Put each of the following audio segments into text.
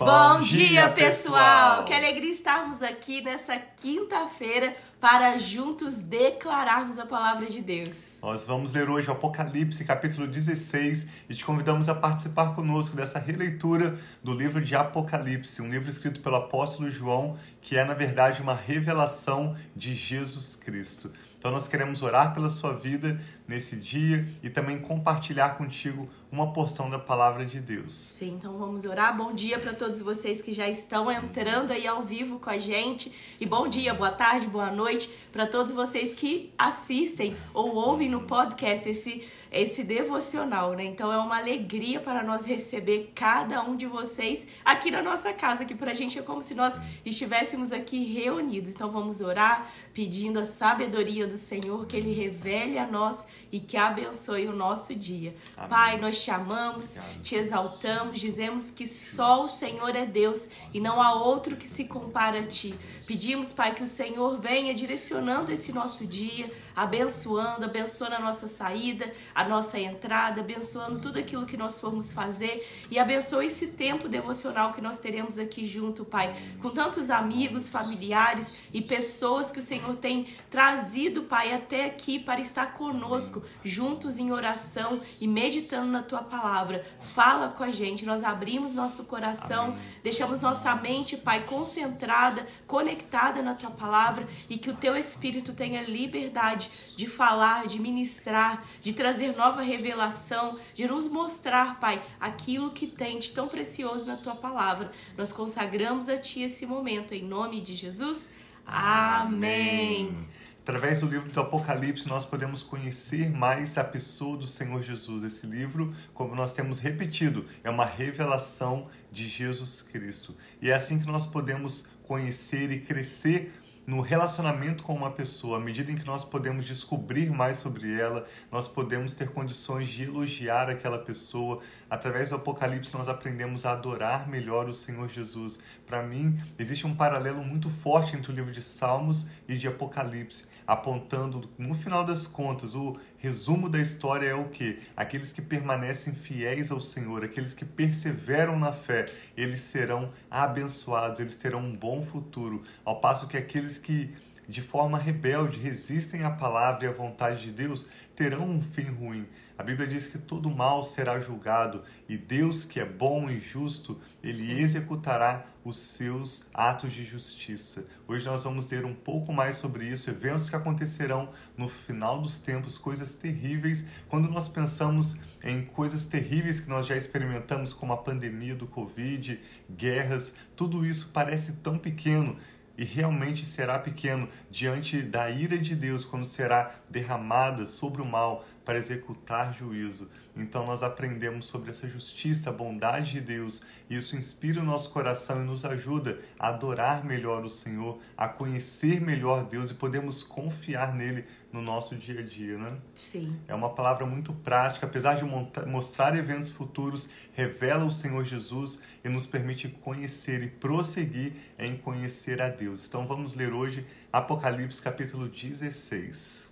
Bom, dia, pessoal! Que alegria estarmos aqui nessa quinta-feira para juntos declararmos a palavra de Deus. Nós vamos ler hoje o Apocalipse, capítulo 16, e te convidamos a participar conosco dessa releitura do livro de Apocalipse, um livro escrito pelo apóstolo João, que é, na verdade, uma revelação de Jesus Cristo. Então, nós queremos orar pela sua vida nesse dia e também compartilhar contigo uma porção da palavra de Deus. Sim, então vamos orar. Bom dia para todos vocês que já estão entrando aí ao vivo com a gente. E bom dia, boa tarde, boa noite para todos vocês que assistem ou ouvem no podcast esse esse devocional, né? Então é uma alegria para nós receber cada um de vocês aqui na nossa casa, que para a gente é como se nós estivéssemos aqui reunidos. Então vamos orar pedindo a sabedoria do Senhor, que Ele revele a nós e que abençoe o nosso dia. Amém. Pai, nós te amamos, te exaltamos, dizemos que só o Senhor é Deus e não há outro que se compara a ti. Pedimos, Pai, que o Senhor venha direcionando esse nosso dia, abençoando, abençoando a nossa saída, a nossa entrada, abençoando tudo aquilo que nós formos fazer e abençoe esse tempo devocional que nós teremos aqui junto, Pai, com tantos amigos, familiares e pessoas que o Senhor tem trazido, Pai, até aqui para estar conosco, juntos em oração e meditando na tua palavra. Fala com a gente, nós abrimos nosso coração, Amém. deixamos nossa mente, Pai, concentrada, conectada na tua palavra e que o teu espírito tenha liberdade de falar, de ministrar, de trazer nova revelação, de nos mostrar, Pai, aquilo que tem de tão precioso na tua palavra. Nós consagramos a ti esse momento em nome de Jesus. Amém. Amém. Através do livro do Apocalipse, nós podemos conhecer mais a pessoa do Senhor Jesus. Esse livro, como nós temos repetido, é uma revelação de Jesus Cristo. E é assim que nós podemos conhecer e crescer no relacionamento com uma pessoa, à medida em que nós podemos descobrir mais sobre ela, nós podemos ter condições de elogiar aquela pessoa. Através do Apocalipse, nós aprendemos a adorar melhor o Senhor Jesus. Para mim, existe um paralelo muito forte entre o livro de Salmos e de Apocalipse, apontando, no final das contas, o resumo da história é o que? Aqueles que permanecem fiéis ao Senhor, aqueles que perseveram na fé, eles serão abençoados, eles terão um bom futuro, ao passo que aqueles que de forma rebelde resistem à palavra e à vontade de Deus terão um fim ruim. A Bíblia diz que todo mal será julgado e Deus, que é bom e justo, ele executará os seus atos de justiça. Hoje nós vamos ler um pouco mais sobre isso, eventos que acontecerão no final dos tempos, coisas terríveis. Quando nós pensamos em coisas terríveis que nós já experimentamos, como a pandemia do Covid, guerras, tudo isso parece tão pequeno e realmente será pequeno diante da ira de Deus quando será derramada sobre o mal para executar juízo. Então nós aprendemos sobre essa justiça, a bondade de Deus, e isso inspira o nosso coração e nos ajuda a adorar melhor o Senhor, a conhecer melhor Deus e podemos confiar nele no nosso dia a dia, né? Sim. É uma palavra muito prática, apesar de mostrar eventos futuros, revela o Senhor Jesus e nos permite conhecer e prosseguir em conhecer a Deus. Então vamos ler hoje Apocalipse capítulo 16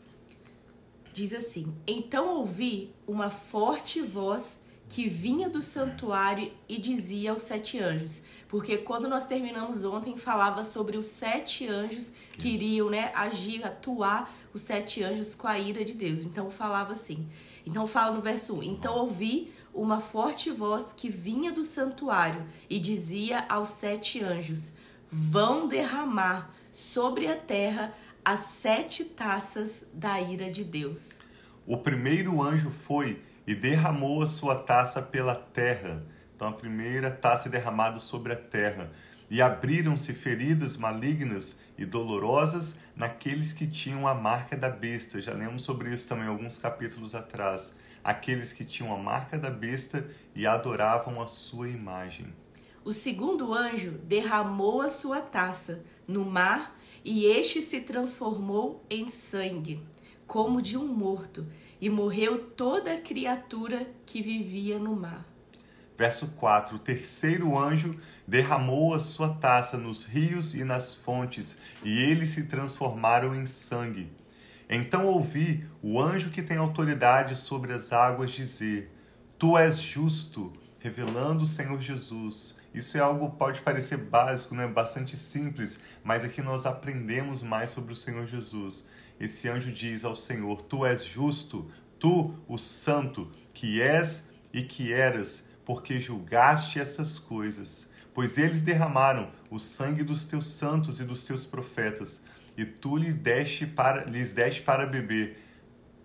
diz assim: Então ouvi uma forte voz que vinha do santuário e dizia aos sete anjos. Porque quando nós terminamos ontem, falava sobre os sete anjos que iriam né, agir, atuar, os sete anjos com a ira de Deus. Então falava assim. Então fala no verso 1: Então ouvi uma forte voz que vinha do santuário e dizia aos sete anjos: Vão derramar sobre a terra as sete taças da ira de Deus. O primeiro anjo foi e derramou a sua taça pela terra. Então, a primeira taça é derramada sobre a terra. E abriram-se feridas malignas e dolorosas naqueles que tinham a marca da besta. Já lemos sobre isso também alguns capítulos atrás. Aqueles que tinham a marca da besta e adoravam a sua imagem. O segundo anjo derramou a sua taça no mar e este se transformou em sangue, como de um morto, e morreu toda a criatura que vivia no mar. Verso 4: O terceiro anjo derramou a sua taça nos rios e nas fontes, e eles se transformaram em sangue. Então ouvi o anjo que tem autoridade sobre as águas dizer: Tu és justo revelando o Senhor Jesus. Isso é algo pode parecer básico, né? bastante simples, mas aqui nós aprendemos mais sobre o Senhor Jesus. Esse anjo diz ao Senhor: Tu és justo, tu, o santo, que és e que eras, porque julgaste essas coisas. Pois eles derramaram o sangue dos teus santos e dos teus profetas, e tu lhes deste para, lhes deste para beber,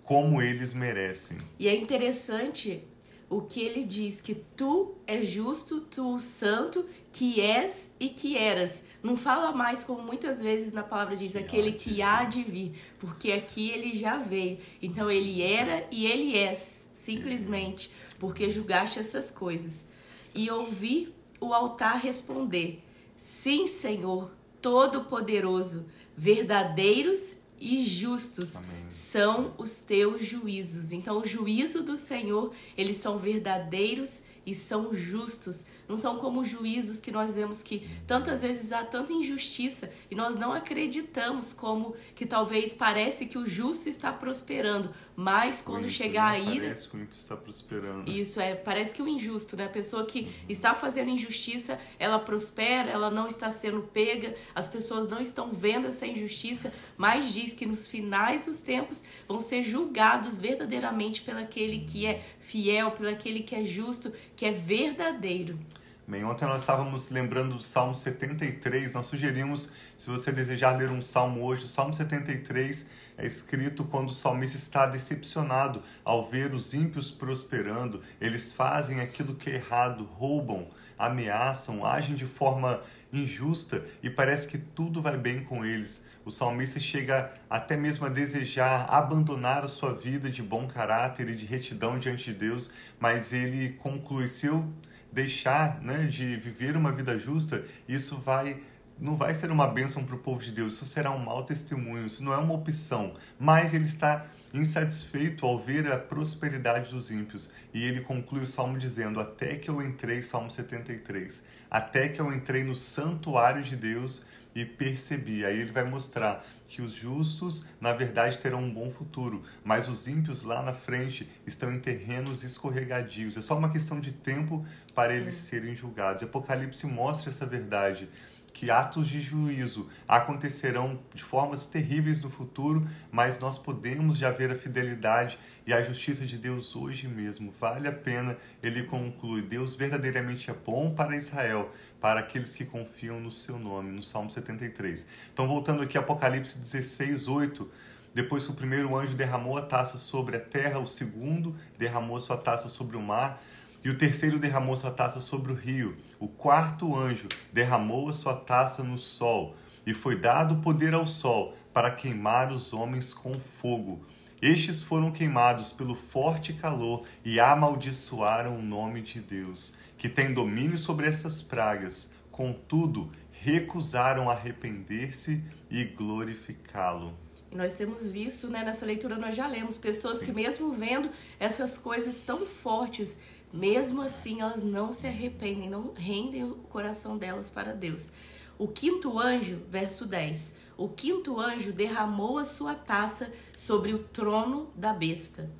como eles merecem. E é interessante o que ele diz que tu és justo, tu santo, que és e que eras. Não fala mais como muitas vezes na palavra diz aquele que há de vir, porque aqui ele já veio. Então ele era e ele é, simplesmente, porque julgaste essas coisas. E ouvi o altar responder: Sim, Senhor, todo-poderoso, verdadeiros e justos Amém. São os teus juízos. Então, o juízo do Senhor, eles são verdadeiros e são justos. Não são como juízos que nós vemos que tantas vezes há tanta injustiça e nós não acreditamos como que talvez parece que o justo está prosperando, mas quando chegar a ira, parece que o ímpio está prosperando. Isso é, parece que o injusto, né? A pessoa que uhum. está fazendo injustiça, ela prospera, ela não está sendo pega, as pessoas não estão vendo essa injustiça, mas diz que nos finais dos tempos vão ser julgados verdadeiramente pelaquele que é fiel, pelaquele que é justo, que é verdadeiro. Bem, ontem nós estávamos lembrando do Salmo 73, nós sugerimos, se você desejar ler um salmo hoje, o Salmo 73 é escrito quando o salmista está decepcionado ao ver os ímpios prosperando, eles fazem aquilo que é errado, roubam, ameaçam, agem de forma injusta e parece que tudo vai bem com eles. O salmista chega até mesmo a desejar abandonar a sua vida de bom caráter e de retidão diante de Deus, mas ele conclui: se eu deixar né, de viver uma vida justa, isso vai não vai ser uma bênção para o povo de Deus, isso será um mau testemunho, isso não é uma opção, mas ele está insatisfeito ao ver a prosperidade dos ímpios. E ele conclui o salmo dizendo: Até que eu entrei, Salmo 73, até que eu entrei no santuário de Deus e percebi. Aí ele vai mostrar que os justos, na verdade, terão um bom futuro, mas os ímpios lá na frente estão em terrenos escorregadios. É só uma questão de tempo para Sim. eles serem julgados. Apocalipse mostra essa verdade que atos de juízo acontecerão de formas terríveis no futuro, mas nós podemos já ver a fidelidade e a justiça de Deus hoje mesmo. Vale a pena, ele conclui: Deus verdadeiramente é bom para Israel, para aqueles que confiam no seu nome, no Salmo 73. Então, voltando aqui, Apocalipse 16, 8. Depois que o primeiro anjo derramou a taça sobre a terra, o segundo derramou sua taça sobre o mar, e o terceiro derramou sua taça sobre o rio. O quarto anjo derramou a sua taça no sol, e foi dado poder ao sol para queimar os homens com fogo. Estes foram queimados pelo forte calor e amaldiçoaram o nome de Deus que tem domínio sobre essas pragas, contudo, recusaram arrepender-se e glorificá-lo. E nós temos visto, né, nessa leitura nós já lemos pessoas Sim. que mesmo vendo essas coisas tão fortes, mesmo assim elas não se arrependem, não rendem o coração delas para Deus. O quinto anjo, verso 10. O quinto anjo derramou a sua taça sobre o trono da besta,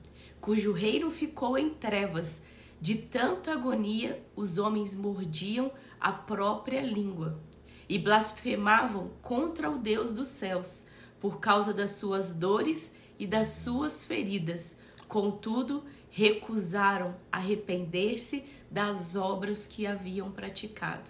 cujo reino ficou em trevas de tanta agonia, os homens mordiam a própria língua e blasfemavam contra o Deus dos céus por causa das suas dores e das suas feridas. Contudo, recusaram arrepender-se das obras que haviam praticado.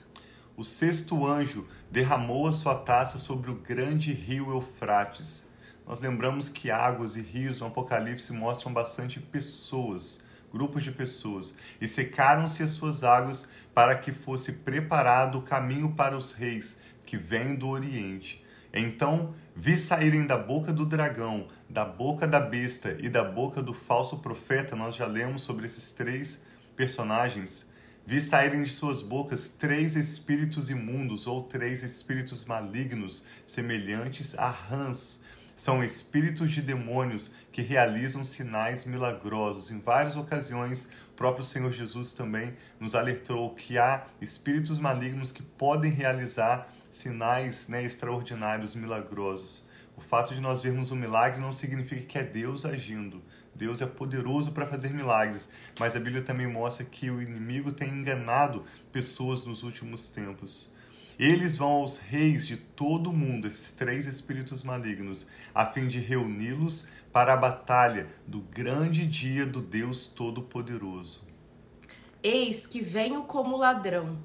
O sexto anjo derramou a sua taça sobre o grande rio Eufrates. Nós lembramos que águas e rios no Apocalipse mostram bastante pessoas grupos de pessoas, e secaram-se as suas águas para que fosse preparado o caminho para os reis que vêm do Oriente. Então vi saírem da boca do dragão, da boca da besta e da boca do falso profeta, nós já lemos sobre esses três personagens. Vi saírem de suas bocas três espíritos imundos ou três espíritos malignos, semelhantes a rãs são espíritos de demônios que realizam sinais milagrosos. Em várias ocasiões, o próprio Senhor Jesus também nos alertou que há espíritos malignos que podem realizar sinais né, extraordinários, milagrosos. O fato de nós vermos um milagre não significa que é Deus agindo. Deus é poderoso para fazer milagres, mas a Bíblia também mostra que o inimigo tem enganado pessoas nos últimos tempos. Eles vão aos reis de todo o mundo, esses três espíritos malignos, a fim de reuni-los para a batalha do grande dia do Deus Todo-Poderoso. Eis que venho como ladrão.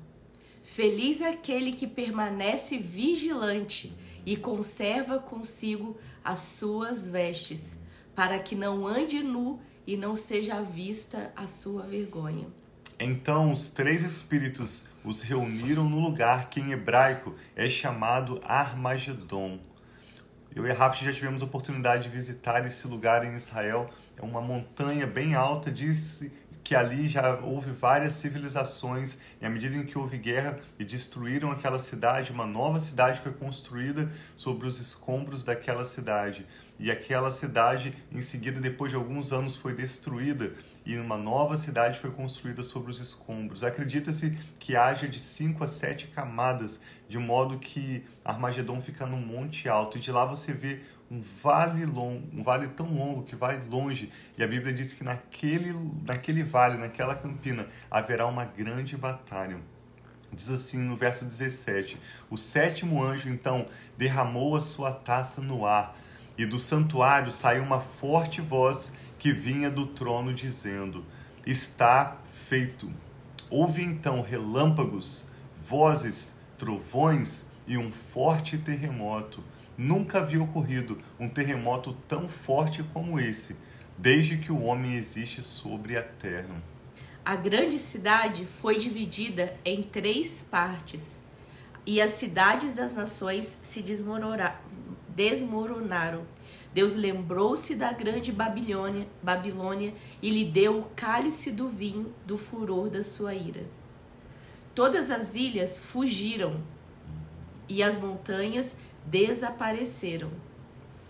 Feliz é aquele que permanece vigilante e conserva consigo as suas vestes, para que não ande nu e não seja vista a sua vergonha. Então os três espíritos os reuniram no lugar que em hebraico é chamado Armagedon. Eu e Rafa já tivemos a oportunidade de visitar esse lugar em Israel. É uma montanha bem alta, disse que ali já houve várias civilizações e à medida em que houve guerra e destruíram aquela cidade, uma nova cidade foi construída sobre os escombros daquela cidade. E aquela cidade, em seguida, depois de alguns anos, foi destruída e uma nova cidade foi construída sobre os escombros. Acredita-se que haja de cinco a sete camadas, de modo que Armagedon fica num monte alto e de lá você vê um vale longo, um vale tão longo que vai longe. E a Bíblia diz que naquele, naquele vale, naquela campina, haverá uma grande batalha. Diz assim no verso 17: O sétimo anjo então derramou a sua taça no ar, e do santuário saiu uma forte voz que vinha do trono dizendo: Está feito. Houve então relâmpagos, vozes, trovões e um forte terremoto Nunca havia ocorrido um terremoto tão forte como esse, desde que o homem existe sobre a terra. A grande cidade foi dividida em três partes, e as cidades das nações se desmoronaram. Deus lembrou-se da grande Babilônia, Babilônia e lhe deu o cálice do vinho do furor da sua ira. Todas as ilhas fugiram e as montanhas desapareceram.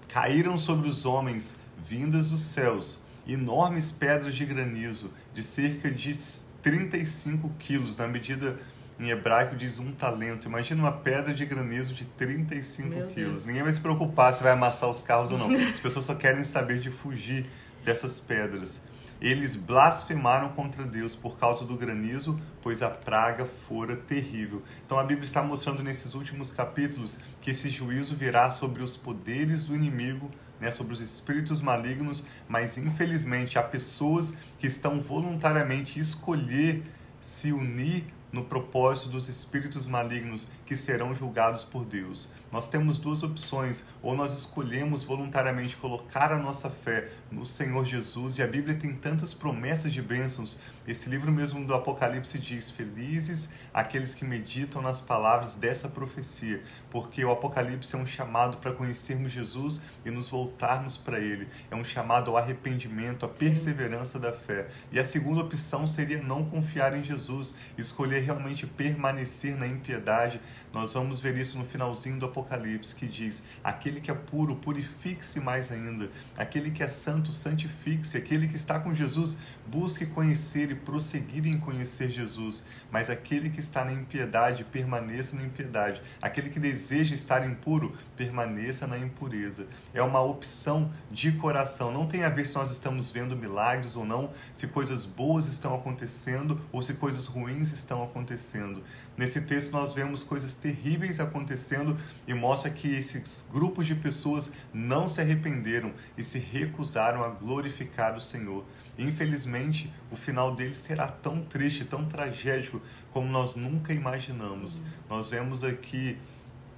Caíram sobre os homens, vindas dos céus, enormes pedras de granizo, de cerca de 35 quilos, na medida em hebraico diz um talento. Imagina uma pedra de granizo de 35 Meu quilos. Deus. Ninguém vai se preocupar se vai amassar os carros ou não. As pessoas só querem saber de fugir dessas pedras. Eles blasfemaram contra Deus por causa do granizo, pois a praga fora terrível. Então a Bíblia está mostrando nesses últimos capítulos que esse juízo virá sobre os poderes do inimigo, né, sobre os espíritos malignos, mas infelizmente há pessoas que estão voluntariamente escolher se unir no propósito dos espíritos malignos que serão julgados por Deus. Nós temos duas opções: ou nós escolhemos voluntariamente colocar a nossa fé no Senhor Jesus, e a Bíblia tem tantas promessas de bênçãos. Esse livro mesmo do Apocalipse diz: Felizes aqueles que meditam nas palavras dessa profecia, porque o Apocalipse é um chamado para conhecermos Jesus e nos voltarmos para Ele. É um chamado ao arrependimento, à perseverança da fé. E a segunda opção seria não confiar em Jesus, escolher realmente permanecer na impiedade. Nós vamos ver isso no finalzinho do Apocalipse, que diz: Aquele que é puro, purifique-se mais ainda. Aquele que é santo, santifique-se. Aquele que está com Jesus, busque conhecer e prosseguir em conhecer Jesus. Mas aquele que está na impiedade, permaneça na impiedade. Aquele que deseja estar impuro, permaneça na impureza. É uma opção de coração. Não tem a ver se nós estamos vendo milagres ou não, se coisas boas estão acontecendo ou se coisas ruins estão acontecendo. Nesse texto nós vemos coisas terríveis acontecendo e mostra que esses grupos de pessoas não se arrependeram e se recusaram a glorificar o Senhor. Infelizmente, o final deles será tão triste, tão tragédico como nós nunca imaginamos. Nós vemos aqui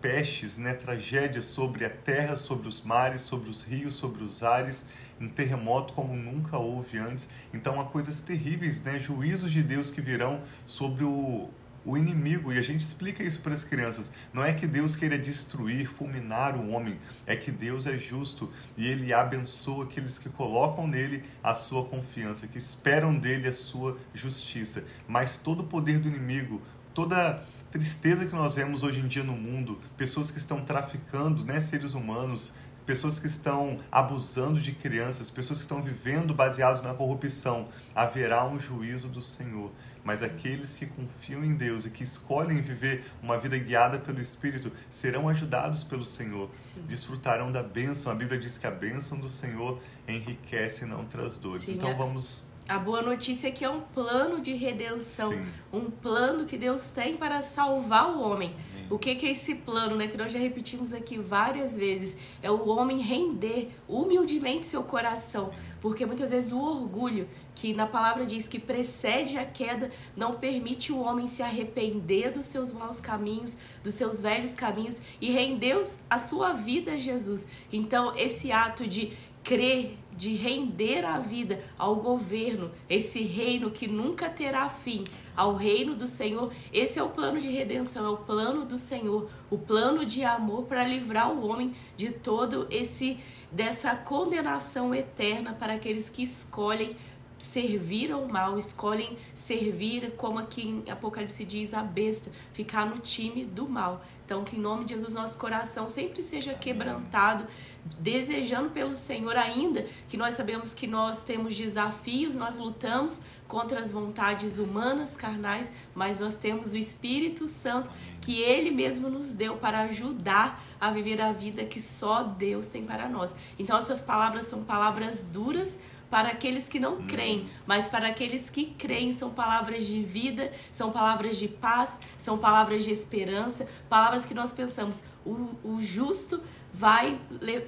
pestes, né, tragédias sobre a terra, sobre os mares, sobre os rios, sobre os ares, um terremoto como nunca houve antes. Então há coisas terríveis, né, juízos de Deus que virão sobre o, o inimigo, e a gente explica isso para as crianças. Não é que Deus queira destruir, fulminar o homem, é que Deus é justo e ele abençoa aqueles que colocam nele a sua confiança, que esperam dele a sua justiça. Mas todo o poder do inimigo, toda tristeza que nós vemos hoje em dia no mundo, pessoas que estão traficando, né, seres humanos, pessoas que estão abusando de crianças, pessoas que estão vivendo baseados na corrupção, haverá um juízo do Senhor. Mas aqueles que confiam em Deus e que escolhem viver uma vida guiada pelo Espírito serão ajudados pelo Senhor, Sim. desfrutarão da bênção. A Bíblia diz que a bênção do Senhor enriquece e não traz dores. Sim, então é... vamos a boa notícia é que é um plano de redenção, Sim. um plano que Deus tem para salvar o homem. O que, é esse plano, né? Que nós já repetimos aqui várias vezes. É o homem render humildemente seu coração. Porque muitas vezes o orgulho, que na palavra diz que precede a queda, não permite o homem se arrepender dos seus maus caminhos, dos seus velhos caminhos e render a sua vida a Jesus. Então, esse ato de crer, de render a vida ao governo, esse reino que nunca terá fim, ao reino do Senhor. Esse é o plano de redenção, é o plano do Senhor, o plano de amor para livrar o homem de todo esse dessa condenação eterna para aqueles que escolhem servir ao mal, escolhem servir, como aqui em Apocalipse diz, a besta, ficar no time do mal. Então, que em nome de Jesus nosso coração sempre seja quebrantado, desejando pelo Senhor, ainda que nós sabemos que nós temos desafios, nós lutamos contra as vontades humanas, carnais, mas nós temos o Espírito Santo que Ele mesmo nos deu para ajudar a viver a vida que só Deus tem para nós. Então, essas palavras são palavras duras, para aqueles que não creem, mas para aqueles que creem são palavras de vida, são palavras de paz, são palavras de esperança, palavras que nós pensamos, o, o justo vai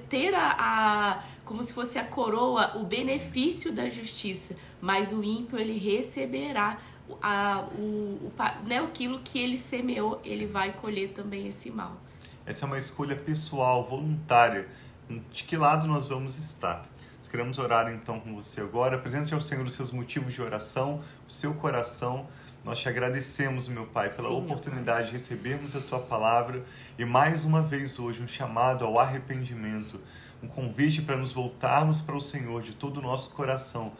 ter a, a, como se fosse a coroa, o benefício da justiça, mas o ímpio ele receberá a, o, o, né, aquilo que ele semeou, ele vai colher também esse mal. Essa é uma escolha pessoal, voluntária. De que lado nós vamos estar? Queremos orar então com você agora. Apresente ao Senhor os seus motivos de oração, o seu coração. Nós te agradecemos, meu Pai, pela Sim, oportunidade de recebermos a tua palavra e mais uma vez hoje um chamado ao arrependimento, um convite para nos voltarmos para o Senhor de todo o nosso coração,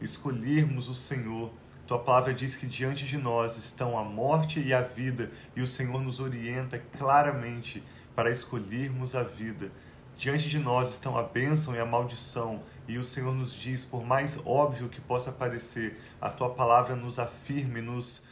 escolhermos o Senhor. Tua palavra diz que diante de nós estão a morte e a vida, e o Senhor nos orienta claramente para escolhermos a vida. Diante de nós estão a bênção e a maldição, e o Senhor nos diz, por mais óbvio que possa parecer, a tua palavra nos afirma e nos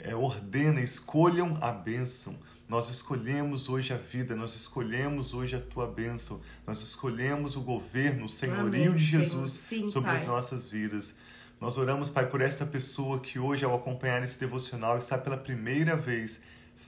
é, ordena, escolham a bênção. Nós escolhemos hoje a vida, nós escolhemos hoje a tua bênção, nós escolhemos o governo, o senhorio Amém, de Jesus Sim, sobre pai. as nossas vidas. Nós oramos, Pai, por esta pessoa que hoje, ao acompanhar esse devocional, está pela primeira vez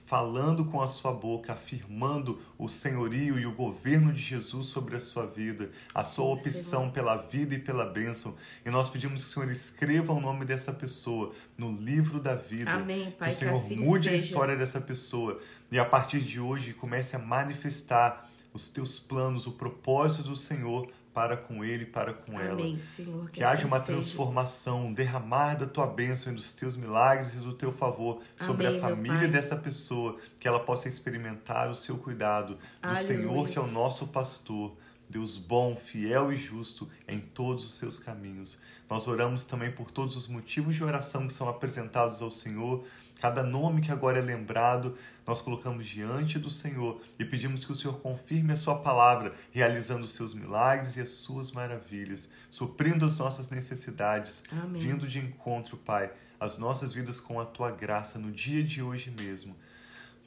falando com a sua boca, afirmando o senhorio e o governo de Jesus sobre a sua vida, a Sim, sua opção Senhor. pela vida e pela bênção. E nós pedimos que o Senhor escreva o nome dessa pessoa no livro da vida. Amém, Pai. Que o Senhor que assim mude seja. a história dessa pessoa e a partir de hoje comece a manifestar os teus planos, o propósito do Senhor para com ele, para com Amém, ela. Senhor, que, que haja uma transformação, um derramar da tua bênção e dos teus milagres e do teu favor sobre Amém, a família dessa pessoa, que ela possa experimentar o seu cuidado do Aleluia. Senhor, que é o nosso pastor. Deus bom, fiel e justo em todos os seus caminhos. Nós oramos também por todos os motivos de oração que são apresentados ao Senhor Cada nome que agora é lembrado, nós colocamos diante do Senhor e pedimos que o Senhor confirme a Sua palavra, realizando os seus milagres e as suas maravilhas, suprindo as nossas necessidades, Amém. vindo de encontro, Pai, às nossas vidas com a Tua graça no dia de hoje mesmo.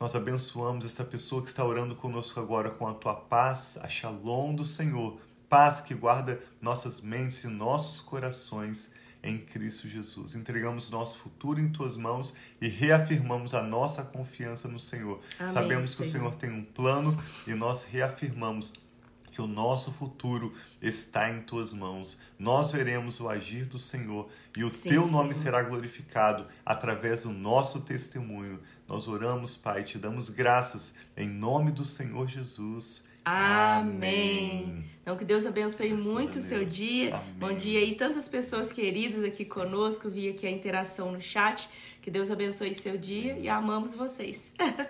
Nós abençoamos esta pessoa que está orando conosco agora com a Tua paz, a shalom do Senhor, paz que guarda nossas mentes e nossos corações em Cristo Jesus. Entregamos nosso futuro em tuas mãos e reafirmamos a nossa confiança no Senhor. Amém, Sabemos que Senhor. o Senhor tem um plano e nós reafirmamos que o nosso futuro está em tuas mãos. Nós veremos o agir do Senhor e o Sim, teu nome será glorificado através do nosso testemunho. Nós oramos, Pai, te damos graças em nome do Senhor Jesus. Amém. Então, que Deus abençoe Graças muito o seu dia. Amém. Bom dia aí, tantas pessoas queridas aqui Sim. conosco. Vi aqui a interação no chat. Que Deus abençoe seu dia e amamos vocês.